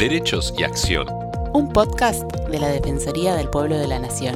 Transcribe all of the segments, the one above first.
Derechos y Acción. Un podcast de la Defensoría del Pueblo de la Nación.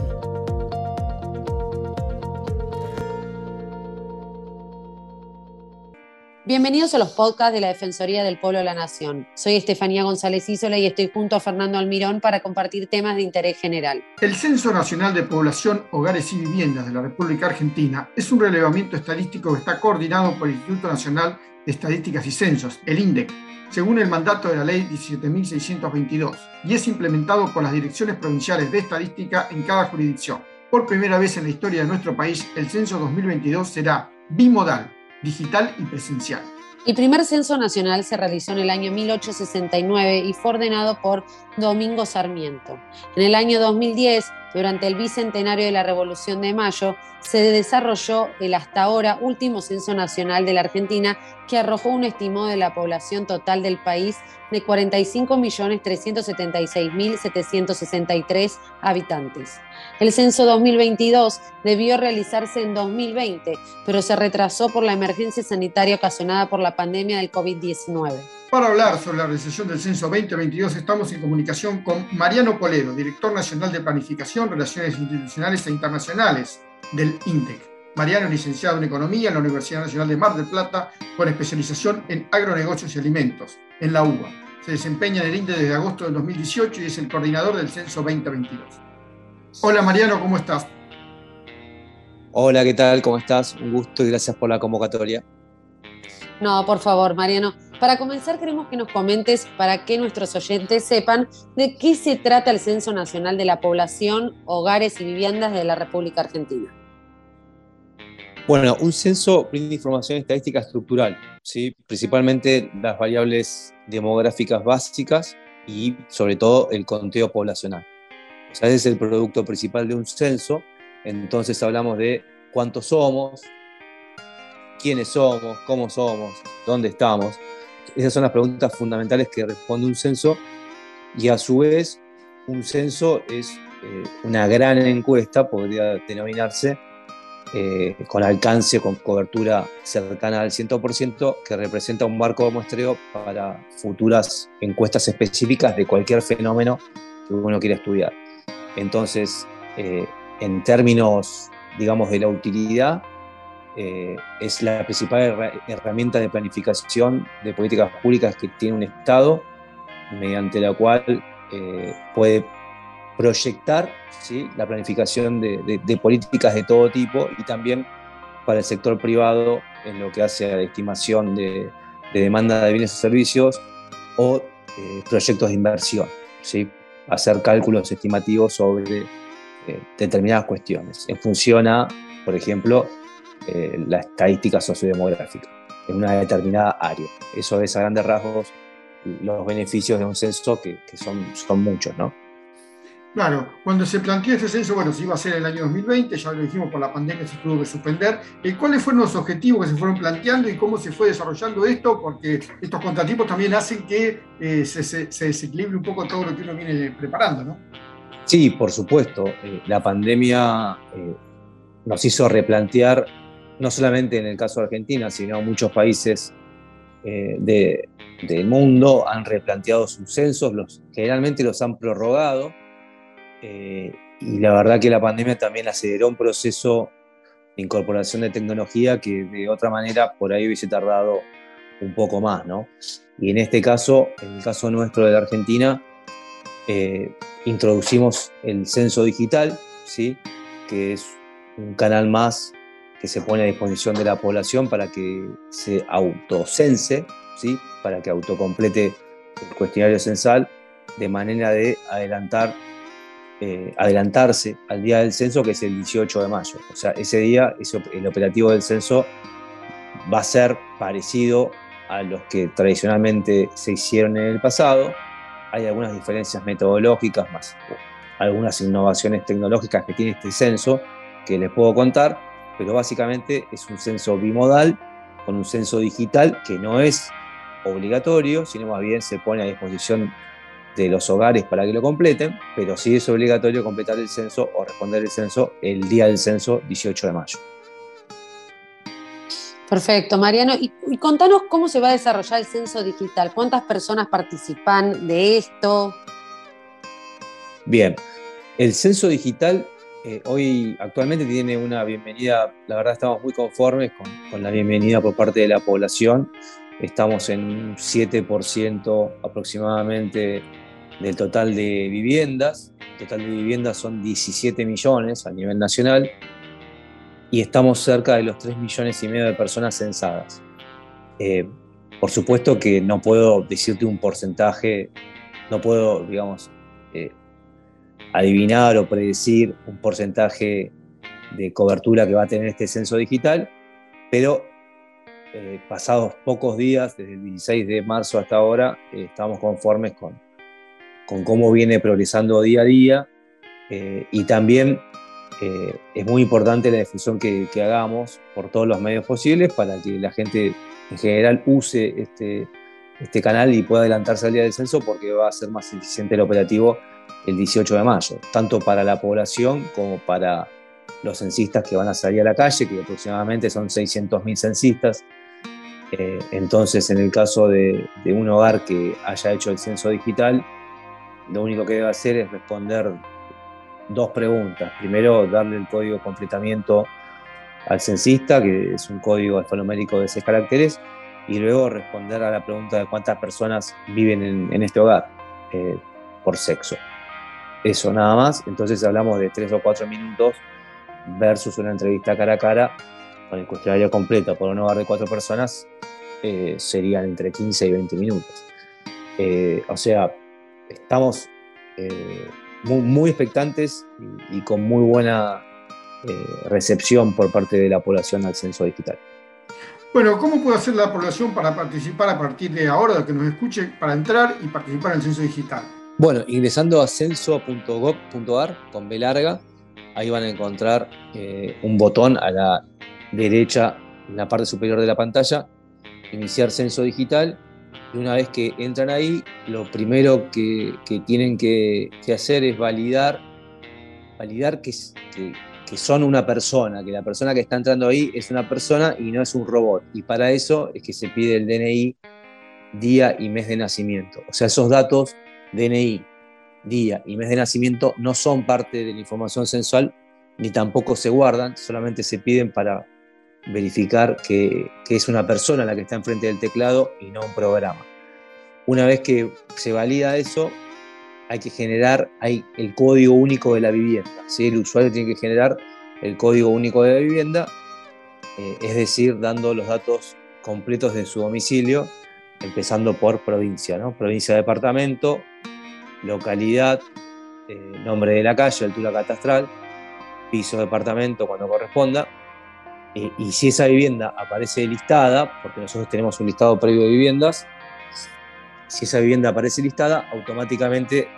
Bienvenidos a los podcasts de la Defensoría del Pueblo de la Nación. Soy Estefanía González Isola y estoy junto a Fernando Almirón para compartir temas de interés general. El Censo Nacional de Población, Hogares y Viviendas de la República Argentina es un relevamiento estadístico que está coordinado por el Instituto Nacional de Estadísticas y Censos, el INDEC, según el mandato de la Ley 17.622, y es implementado por las direcciones provinciales de estadística en cada jurisdicción. Por primera vez en la historia de nuestro país, el censo 2022 será bimodal, digital y presencial. El primer censo nacional se realizó en el año 1869 y fue ordenado por Domingo Sarmiento. En el año 2010, durante el bicentenario de la Revolución de Mayo, se desarrolló el hasta ahora último censo nacional de la Argentina que arrojó un estimado de la población total del país de 45.376.763 habitantes. El censo 2022 debió realizarse en 2020, pero se retrasó por la emergencia sanitaria ocasionada por la pandemia del COVID-19. Para hablar sobre la realización del Censo 2022 estamos en comunicación con Mariano Poledo, director nacional de Planificación, Relaciones Institucionales e Internacionales del INTEC. Mariano es licenciado en Economía en la Universidad Nacional de Mar del Plata con especialización en agronegocios y alimentos, en la UBA. Se desempeña en el INTEC desde agosto del 2018 y es el coordinador del Censo 2022. Hola Mariano, ¿cómo estás? Hola, ¿qué tal? ¿Cómo estás? Un gusto y gracias por la convocatoria. No, por favor, Mariano. Para comenzar, queremos que nos comentes para que nuestros oyentes sepan de qué se trata el Censo Nacional de la Población, Hogares y Viviendas de la República Argentina. Bueno, un censo brinda información estadística estructural, ¿sí? principalmente las variables demográficas básicas y sobre todo el conteo poblacional. O sea, ese es el producto principal de un censo, entonces hablamos de cuántos somos, quiénes somos, cómo somos, dónde estamos. Esas son las preguntas fundamentales que responde un censo y a su vez un censo es eh, una gran encuesta, podría denominarse, eh, con alcance, con cobertura cercana al 100%, que representa un marco de muestreo para futuras encuestas específicas de cualquier fenómeno que uno quiera estudiar. Entonces, eh, en términos, digamos, de la utilidad, eh, es la principal herramienta de planificación de políticas públicas que tiene un Estado, mediante la cual eh, puede proyectar ¿sí? la planificación de, políticas de todo tipo y también para el sector privado en lo que hace a la estimación de, demanda de bienes y servicios o eh, proyectos de inversión, ¿sí? hacer cálculos estimativos sobre determinadas cuestiones en función por ejemplo, eh, la estadística sociodemográfica en una determinada área. Eso es a grandes rasgos los beneficios de un censo que, son, son muchos, ¿no? Claro, cuando se planteó este censo, bueno, se iba a hacer el año 2020, ya lo dijimos, por la pandemia se tuvo que suspender. Eh, ¿Cuáles fueron los objetivos que se fueron planteando y cómo se fue desarrollando esto? Porque estos contratipos también hacen que eh, se, se, desequilibre un poco todo lo que uno viene preparando, ¿no? Sí, por supuesto. la pandemia nos hizo replantear no solamente en el caso de Argentina, sino muchos países eh, del mundo han replanteado sus censos, los, generalmente los han prorrogado, eh, y la verdad que la pandemia también aceleró un proceso de incorporación de tecnología que de otra manera por ahí hubiese tardado un poco más, ¿no? Y en este caso, en el caso nuestro de la Argentina, eh, introducimos el censo digital, ¿sí? que es un canal más que se pone a disposición de la población para que se autocense, ¿sí? para que autocomplete el cuestionario censal, de manera de adelantar, eh, adelantarse al día del censo, que es el 18 de mayo. O sea, ese día, el operativo del censo va a ser parecido a los que tradicionalmente se hicieron en el pasado. Hay algunas diferencias metodológicas, más algunas innovaciones tecnológicas que tiene este censo que les puedo contar, pero básicamente es un censo bimodal con un censo digital que no es obligatorio, sino más bien se pone a disposición de los hogares para que lo completen, pero sí es obligatorio completar el censo o responder el censo el día del censo 18 de mayo. Perfecto, Mariano. Y, y, contanos cómo se va a desarrollar el censo digital. ¿Cuántas personas participan de esto? Bien, el censo digital eh, hoy actualmente tiene una bienvenida, la verdad estamos muy conformes con, con, la bienvenida por parte de la población. Estamos en un 7% aproximadamente del total de viviendas. El total de viviendas son 17 millones a nivel nacional y estamos cerca de los 3 millones y medio de personas censadas. Eh, por supuesto que no puedo decirte un porcentaje, no puedo, digamos, adivinar o predecir un porcentaje de cobertura que va a tener este censo digital, pero eh, pasados pocos días, desde el 16 de marzo hasta ahora, eh, estamos conformes con, con cómo viene progresando día a día eh, y también es muy importante la difusión que, que, hagamos por todos los medios posibles para que la gente en general use este, este canal y pueda adelantarse al día del censo porque va a ser más eficiente el operativo el 18 de mayo, tanto para la población como para los censistas que van a salir a la calle, que aproximadamente son 600.000 censistas. Eh, entonces, en el caso de, un hogar que haya hecho el censo digital, lo único que debe hacer es responder dos preguntas. Primero, darle el código de completamiento al censista, que es un código alfanumérico de seis caracteres, y luego responder a la pregunta de cuántas personas viven en, en este hogar eh, por sexo eso nada más. Entonces hablamos de tres o cuatro minutos versus una entrevista cara a cara con el cuestionario completo por un hogar de cuatro personas, eh, serían entre 15 y 20 minutos. Eh, o sea, estamos eh, muy, expectantes y, y, con muy buena recepción por parte de la población al censo digital. Bueno, ¿cómo puede hacer la población para participar a partir de ahora, que nos escuche, para entrar y participar en el censo digital? Bueno, ingresando a censo.gov.ar con B larga, ahí van a encontrar eh, un botón a la derecha en la parte superior de la pantalla, iniciar censo digital, y una vez que entran ahí, lo primero que, tienen que, hacer es validar, validar que, que son una persona, que la persona que está entrando ahí es una persona y no es un robot. Y para eso es que se pide el DNI, día y mes de nacimiento. O sea, esos datos DNI, día y mes de nacimiento no son parte de la información sensual ni tampoco se guardan, solamente se piden para verificar que, es una persona la que está enfrente del teclado y no un programa. Una vez que se valida eso, hay que generar el código único de la vivienda. ¿sí? El usuario tiene que generar el código único de la vivienda, eh, es decir, dando los datos completos de su domicilio, empezando por provincia, ¿no? provincia, departamento, localidad, eh, nombre de la calle, altura catastral, piso, departamento cuando corresponda. Eh, y si esa vivienda aparece listada, porque nosotros tenemos un listado previo de viviendas, si esa vivienda aparece listada, automáticamente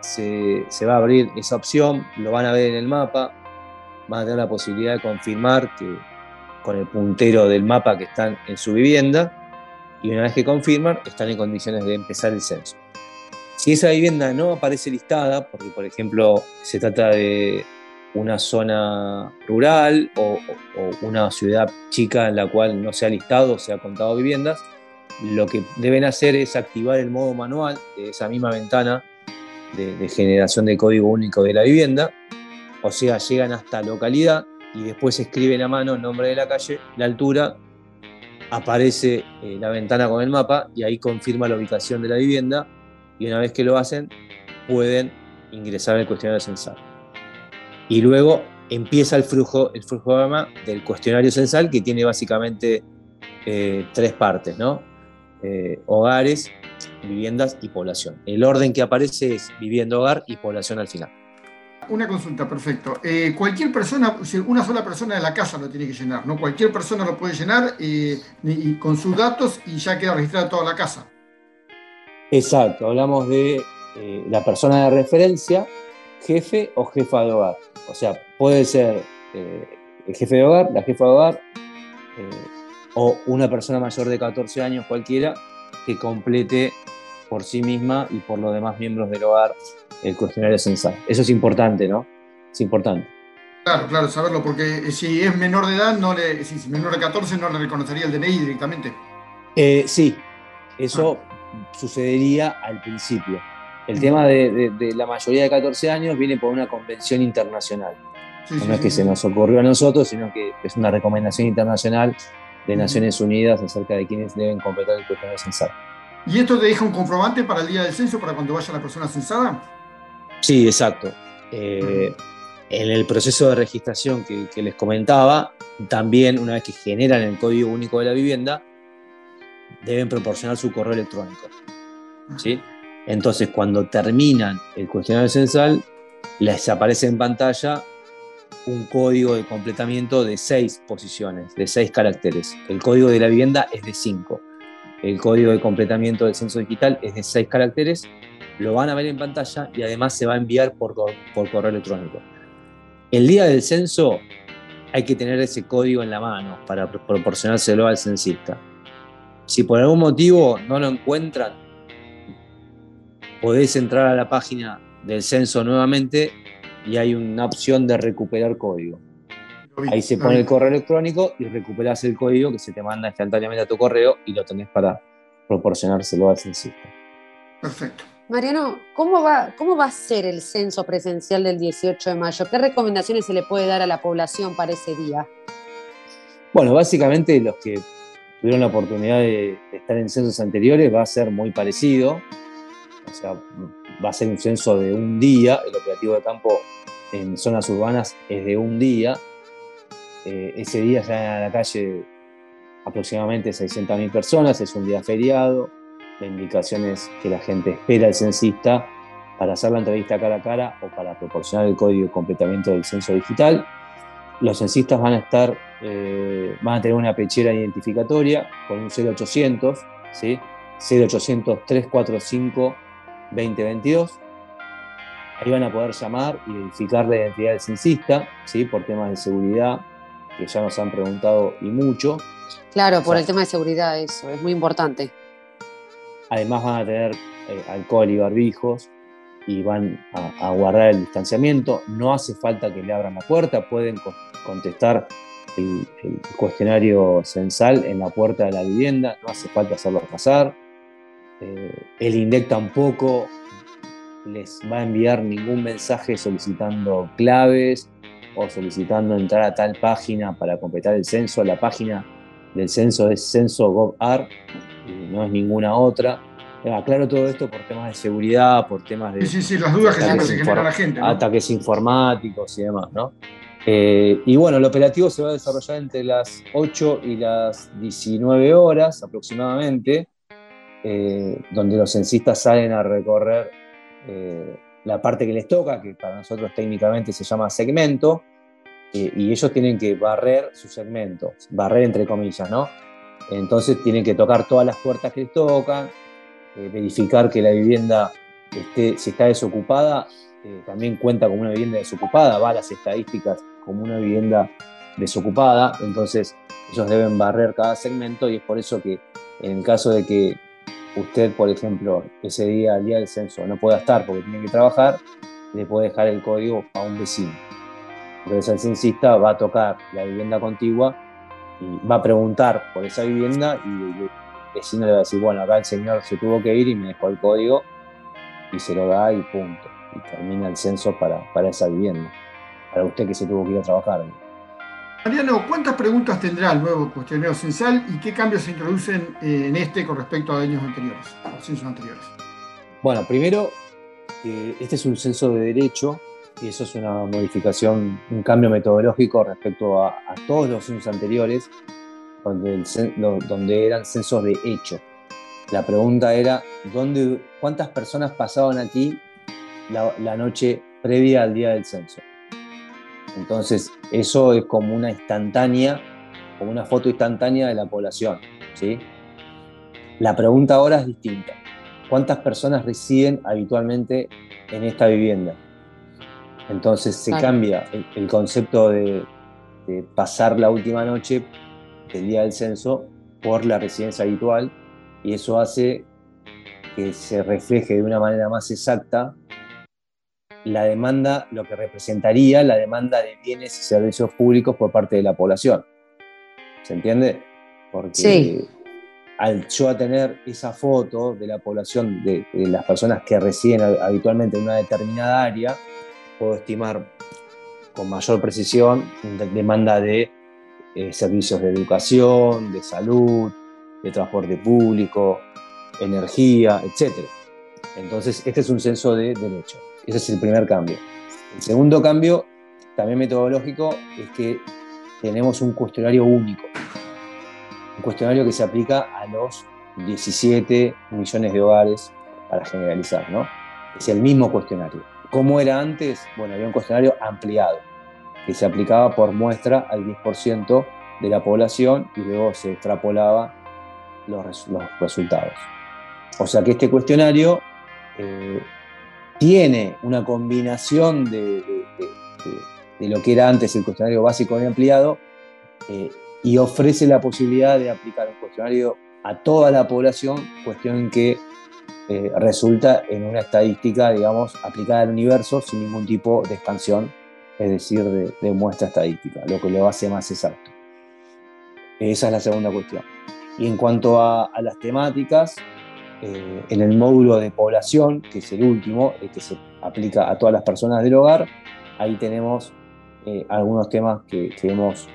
se, se, va a abrir esa opción, lo van a ver en el mapa, van a tener la posibilidad de confirmar que con el puntero del mapa que están en su vivienda, y una vez que confirman, están en condiciones de empezar el censo. Si esa vivienda no aparece listada, porque por ejemplo se trata de una zona rural o, una ciudad chica en la cual no se ha listado o se ha contado viviendas, lo que deben hacer es activar el modo manual de esa misma ventana de, de generación de código único de la vivienda, o sea, llegan hasta localidad y después escriben a mano el nombre de la calle, la altura, aparece eh, la ventana con el mapa y ahí confirma la ubicación de la vivienda y una vez que lo hacen pueden ingresar el cuestionario censal. Y luego empieza el flujo, el del cuestionario censal que tiene básicamente eh, tres partes, ¿no? Eh, hogares, viviendas y población. El orden que aparece es vivienda, hogar y población al final. Una consulta, perfecto. Eh, cualquier persona, una sola persona de la casa lo tiene que llenar, ¿no? Cualquier persona lo puede llenar y con sus datos y ya queda registrada toda la casa. Exacto, hablamos de eh, la persona de referencia, jefe o jefa de hogar. O sea, puede ser eh, el jefe de hogar, la jefa de hogar, eh, o una persona mayor de 14 años cualquiera que complete por sí misma y por los demás miembros del hogar el cuestionario censal. Eso es importante, ¿no? Es importante. Claro, claro, saberlo, porque eh, si es menor de edad, no le, si es menor de 14, no le reconocería el DNI directamente. Eh, sí, eso ah. sucedería al principio. El tema de, la mayoría de 14 años viene por una convención internacional. no es que se nos ocurrió a nosotros, sino que es una recomendación internacional de Naciones Unidas acerca de quienes deben completar el cuestionario censal. ¿Y esto te deja un comprobante para el día del censo, para cuando vaya la persona censada? Sí, exacto. Eh, en el proceso de registración que, les comentaba, también una vez que generan el código único de la vivienda, deben proporcionar su correo electrónico. ¿sí? Entonces, cuando terminan el cuestionario censal, les aparece en pantalla un código de completamiento de seis posiciones, de seis caracteres. El código de la vivienda es de cinco. El código de completamiento del censo digital es de seis caracteres. Lo van a ver en pantalla y además se va a enviar por, por correo electrónico. El día del censo hay que tener ese código en la mano para proporcionárselo al censista. Si por algún motivo no lo encuentran, podéis entrar a la página del censo nuevamente y hay una opción de recuperar código. Ahí se pone el correo electrónico y recuperas el código que se te manda instantáneamente a tu correo y lo tenés para proporcionárselo al censista. Perfecto. Mariano, ¿cómo va, ¿cómo va a ser el censo presencial del 18 de mayo? ¿Qué recomendaciones se le puede dar a la población para ese día? Bueno, básicamente los que tuvieron la oportunidad de, estar en censos anteriores va a ser muy parecido. O sea, va a ser un censo de un día. El operativo de campo en zonas urbanas es de un día. Eh, ese día salen a la calle aproximadamente 600.000 personas, es un día feriado la indicación es que la gente espera al censista para hacer la entrevista cara a cara o para proporcionar el código de completamiento del censo digital. Los censistas van a estar, eh, van a tener una pechera identificatoria con un 0800, ¿sí? 0800 345 2022. Ahí van a poder llamar y verificar la identidad del censista, ¿sí? por temas de seguridad, que ya nos han preguntado y mucho. Claro, por el tema de seguridad, eso es muy importante. Además van a tener eh, alcohol y barbijos y van a, guardar el distanciamiento. No hace falta que le abran la puerta, pueden contestar el, cuestionario censal en la puerta de la vivienda, no hace falta hacerlo pasar. Eh, el INDEC tampoco les va a enviar ningún mensaje solicitando claves o solicitando entrar a tal página para completar el censo. La página del censo es censo.gov.ar no es ninguna otra. Eh, aclaro todo esto por temas de seguridad, por temas de. Sí, sí, las dudas que siempre se genera la gente. Ataques informáticos y demás, ¿no? Eh, y bueno, el operativo se va a desarrollar entre las 8 y las 19 horas aproximadamente, eh, donde los censistas salen a recorrer la parte que les toca, que para nosotros técnicamente se llama segmento, y ellos tienen que barrer su segmento, barrer entre comillas, ¿no? Entonces tienen que tocar todas las puertas que tocan, eh, verificar que la vivienda esté, si está desocupada, eh, también cuenta como una vivienda desocupada, va a las estadísticas como una vivienda desocupada, entonces ellos deben barrer cada segmento y es por eso que en caso de que usted, por ejemplo, ese día, el día del censo, no pueda estar porque tiene que trabajar, le puede dejar el código a un vecino. Entonces el censista va a tocar la vivienda contigua y va a preguntar por esa vivienda y el vecino le va a decir, bueno, acá el señor se tuvo que ir y me dejó el código y se lo da y punto. Y termina el censo para, para esa vivienda, para usted que se tuvo que ir a trabajar. Mariano, ¿cuántas preguntas tendrá el nuevo cuestionario censal y qué cambios se introducen eh, en este con respecto a años anteriores, a censos anteriores? Bueno, primero, este es un censo de derecho y eso es una modificación, un cambio metodológico respecto a, todos los censos anteriores, donde, eran censos de hecho. La pregunta era, ¿dónde, ¿cuántas personas pasaban aquí la, noche previa al día del censo? Entonces, eso es como una instantánea, como una foto instantánea de la población. ¿sí? La pregunta ahora es distinta. ¿Cuántas personas residen habitualmente en esta vivienda? Entonces se cambia el, concepto de, pasar la última noche del día del censo por la residencia habitual y eso hace que se refleje de una manera más exacta la demanda, lo que representaría la demanda de bienes y servicios públicos por parte de la población. ¿Se entiende? Porque Sí. al yo a tener esa foto de la población, de, de las personas que residen hab- habitualmente en una determinada área, puedo estimar con mayor precisión demanda de eh, servicios de educación, de salud, de transporte público, energía, etc. Entonces, este es un censo de derecho. Ese es el primer cambio. El segundo cambio, también metodológico, es que tenemos un cuestionario único. Un cuestionario que se aplica a los 17 millones de hogares, para generalizar, ¿no? Es el mismo cuestionario. ¿Cómo era antes? Bueno, había un cuestionario ampliado, que se aplicaba por muestra al 10% de la población y luego se extrapolaba los, res- los resultados. O sea que este cuestionario eh, tiene una combinación de, de- de- de- de lo que era antes el cuestionario básico y ampliado eh, y ofrece la posibilidad de aplicar un cuestionario a toda la población, cuestión que eh, resulta en una estadística, digamos, aplicada al universo sin ningún tipo de expansión, es decir, de, muestra estadística, lo que lo hace más exacto. Esa es la segunda cuestión. Y en cuanto a, las temáticas, eh, en el módulo de población, que es el último, que se aplica a todas las personas del hogar, ahí tenemos eh, algunos temas que, hemos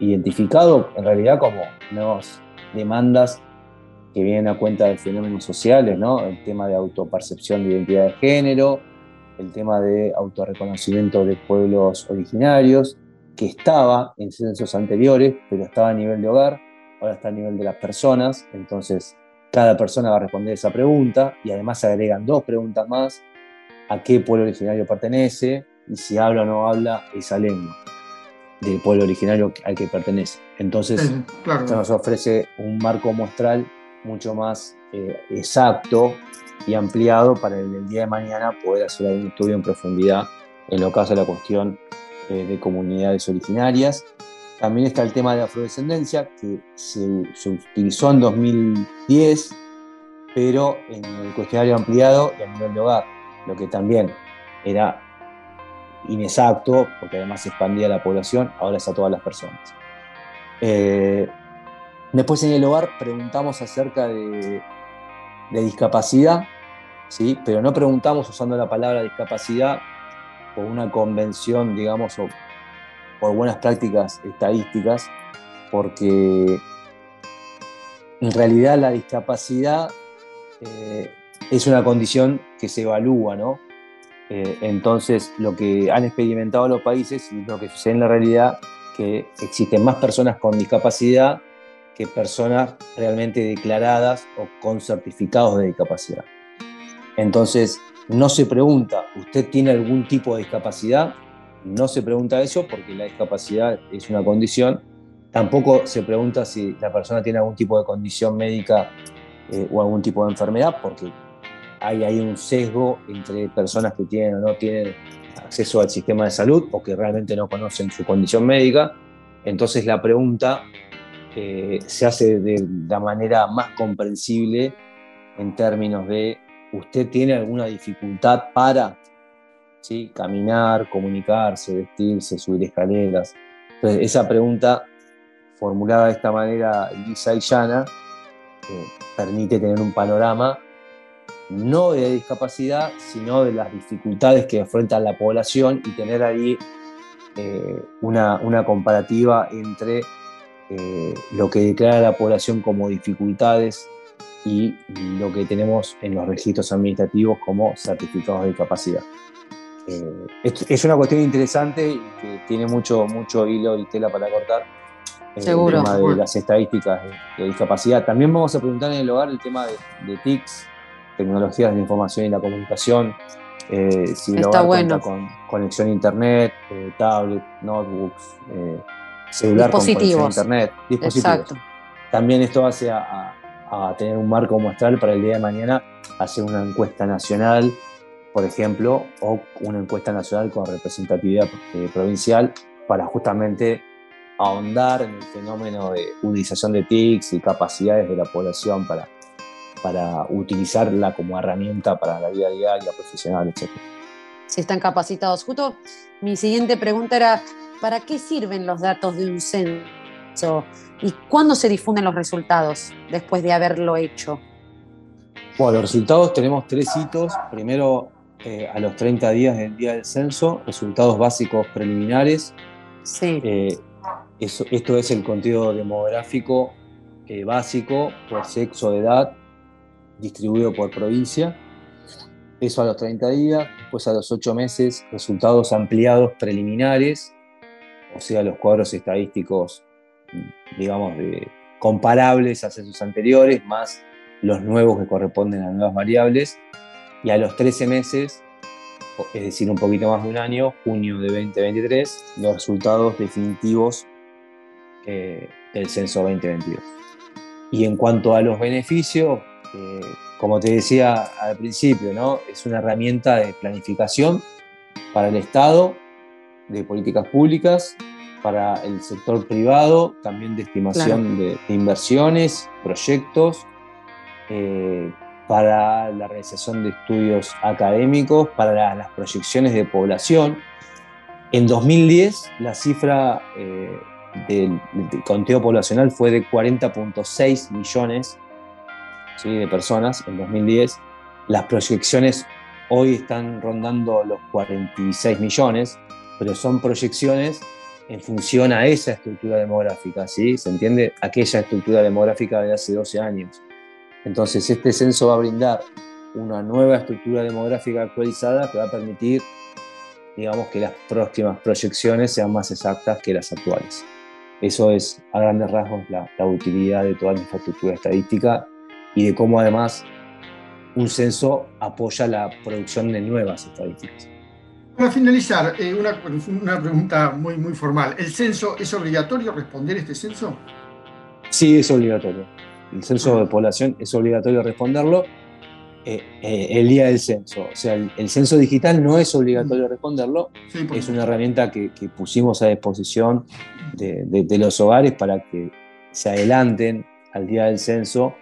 identificado en realidad como nuevas demandas que vienen a cuenta de fenómenos sociales, ¿no? El tema de autopercepción de identidad de género, el tema de autorreconocimiento de pueblos originarios, que estaba en censos anteriores, pero estaba a nivel de hogar, ahora está a nivel de las personas, entonces cada persona va a responder esa pregunta y además se agregan dos preguntas más, a qué pueblo originario pertenece y si habla o no habla esa lengua del pueblo originario al que pertenece. Entonces, Sí, claro. esto nos ofrece un marco muestral mucho más eh, exacto y ampliado para el, el día de mañana poder hacer algún estudio en profundidad en lo que hace la cuestión eh, de comunidades originarias. También está el tema de afrodescendencia, que se, se utilizó en 2010, pero en el cuestionario ampliado y a nivel de hogar, lo que también era inexacto, porque además se expandía la población, ahora es a todas las personas. Eh, después en el hogar preguntamos acerca de, discapacidad, ¿sí? pero no preguntamos usando la palabra discapacidad por una convención, digamos, o por buenas prácticas estadísticas, porque en realidad la discapacidad eh, es una condición que se evalúa, ¿no? Eh, entonces, lo que han experimentado los países y lo que sucede en la realidad, que existen más personas con discapacidad que personas realmente declaradas o con certificados de discapacidad. Entonces, no se pregunta, ¿usted tiene algún tipo de discapacidad? No se pregunta eso porque la discapacidad es una condición. Tampoco se pregunta si la persona tiene algún tipo de condición médica eh, o algún tipo de enfermedad, porque hay, hay un sesgo entre personas que tienen o no tienen acceso al sistema de salud o que realmente no conocen su condición médica. Entonces la pregunta eh, se hace de la manera más comprensible en términos de usted tiene alguna dificultad para ¿sí? caminar, comunicarse, vestirse, subir escaleras. Entonces esa pregunta formulada de esta manera lisa y llana eh, permite tener un panorama no de discapacidad, sino de las dificultades que enfrenta la población y tener ahí eh, una, una, comparativa entre eh, lo que declara la población como dificultades y lo que tenemos en los registros administrativos como certificados de discapacidad. Eh, es, es, una cuestión interesante y que tiene mucho, mucho hilo y tela para cortar. Seguro. El tema de las estadísticas de, de, discapacidad. También vamos a preguntar en el hogar el tema de, de TICs, tecnologías de información y la comunicación, eh, si Está hogar bueno. cuenta con conexión a internet, eh, tablet, notebooks, eh, celular con conexión a Dispositivos. internet, dispositivos. Exacto. También esto hace a, a, a tener un marco muestral para el día de mañana, hacer una encuesta nacional, por ejemplo, o una encuesta nacional con representatividad eh, provincial para justamente ahondar en el fenómeno de utilización de TICs y capacidades de la población para, para utilizarla como herramienta para la vida diaria, profesional, etc. si están capacitados. Justo mi siguiente pregunta era, ¿para qué sirven los datos de un censo y cuándo se difunden los resultados después de haberlo hecho? Bueno, los resultados tenemos tres hitos. Primero, eh, a los 30 días del día del censo, resultados básicos preliminares. Sí. Eh, esto es el conteo demográfico eh, básico por sexo, edad, distribuido por provincia. Eso a los 30 días, después a los 8 meses, resultados ampliados preliminares, o sea, los cuadros estadísticos, digamos, comparables a censos anteriores, más los nuevos que corresponden a nuevas variables. Y a los 13 meses, es decir, un poquito más de un año, junio de 2023, los resultados definitivos eh, del censo 2022. Y en cuanto a los beneficios, eh, como te decía al principio, ¿no? es una herramienta de planificación para el Estado, de políticas públicas, para el sector privado, también de estimación de, inversiones, proyectos, eh, para la realización de estudios académicos, para las proyecciones de población. En 2010 la cifra eh, del, conteo poblacional fue de 40.6 millones de personas en 2010. Las proyecciones hoy están rondando los 46 millones, pero son proyecciones en función a esa estructura demográfica, ¿sí? ¿Se entiende? Aquella estructura demográfica de hace 12 años. Entonces, este censo va a brindar una nueva estructura demográfica actualizada que va a permitir, digamos, que las próximas proyecciones sean más exactas que las actuales. Eso es, a grandes rasgos, la, utilidad de toda la infraestructura estadística y de cómo además un censo apoya la producción de nuevas estadísticas. Para finalizar, eh, una, una, pregunta muy, muy formal. ¿El censo es obligatorio responder este censo? Sí, es obligatorio. El censo de población es obligatorio responderlo eh, eh, el día del censo. O sea, el, censo digital no es obligatorio mm. responderlo, es una herramienta que, pusimos a disposición de, los hogares para que se adelanten al día del censo,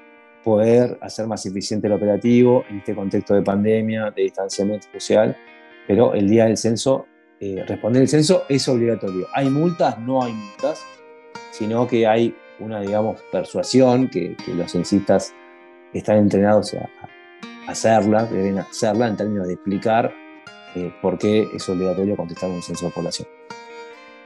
poder hacer más eficiente el operativo en este contexto de pandemia, de distanciamiento social, pero el día del censo, eh, responder el censo es obligatorio. ¿Hay multas? No hay multas, sino que hay una, digamos, persuasión que, los censistas están entrenados a, hacerla, deben hacerla en términos de explicar eh, por qué es obligatorio contestar un censo de población.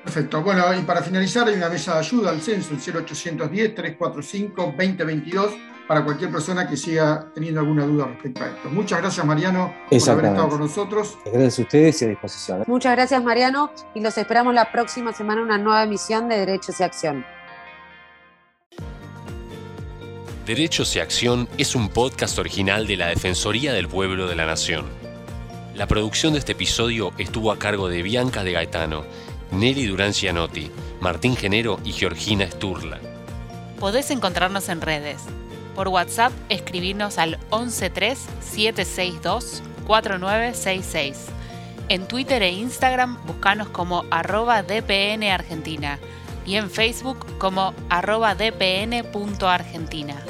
Perfecto. Bueno, y para finalizar, hay una mesa de ayuda al censo, el 0810-345-2022, para cualquier persona que siga teniendo alguna duda respecto a esto. Muchas gracias, Mariano, por haber estado con nosotros. Gracias a ustedes y a disposición. Muchas gracias, Mariano, y los esperamos la próxima semana en una nueva emisión de Derechos y Acción. Derechos y Acción es un podcast original de la Defensoría del Pueblo de la Nación. La producción de este episodio estuvo a cargo de Bianca de Gaetano, Nelly Durán Cianotti, Martín Genero y Georgina Sturla. Podés encontrarnos en redes. Por WhatsApp, escribirnos al 113-762-4966. En Twitter e Instagram, buscanos como arroba DPN y en Facebook como arroba dpn.argentina.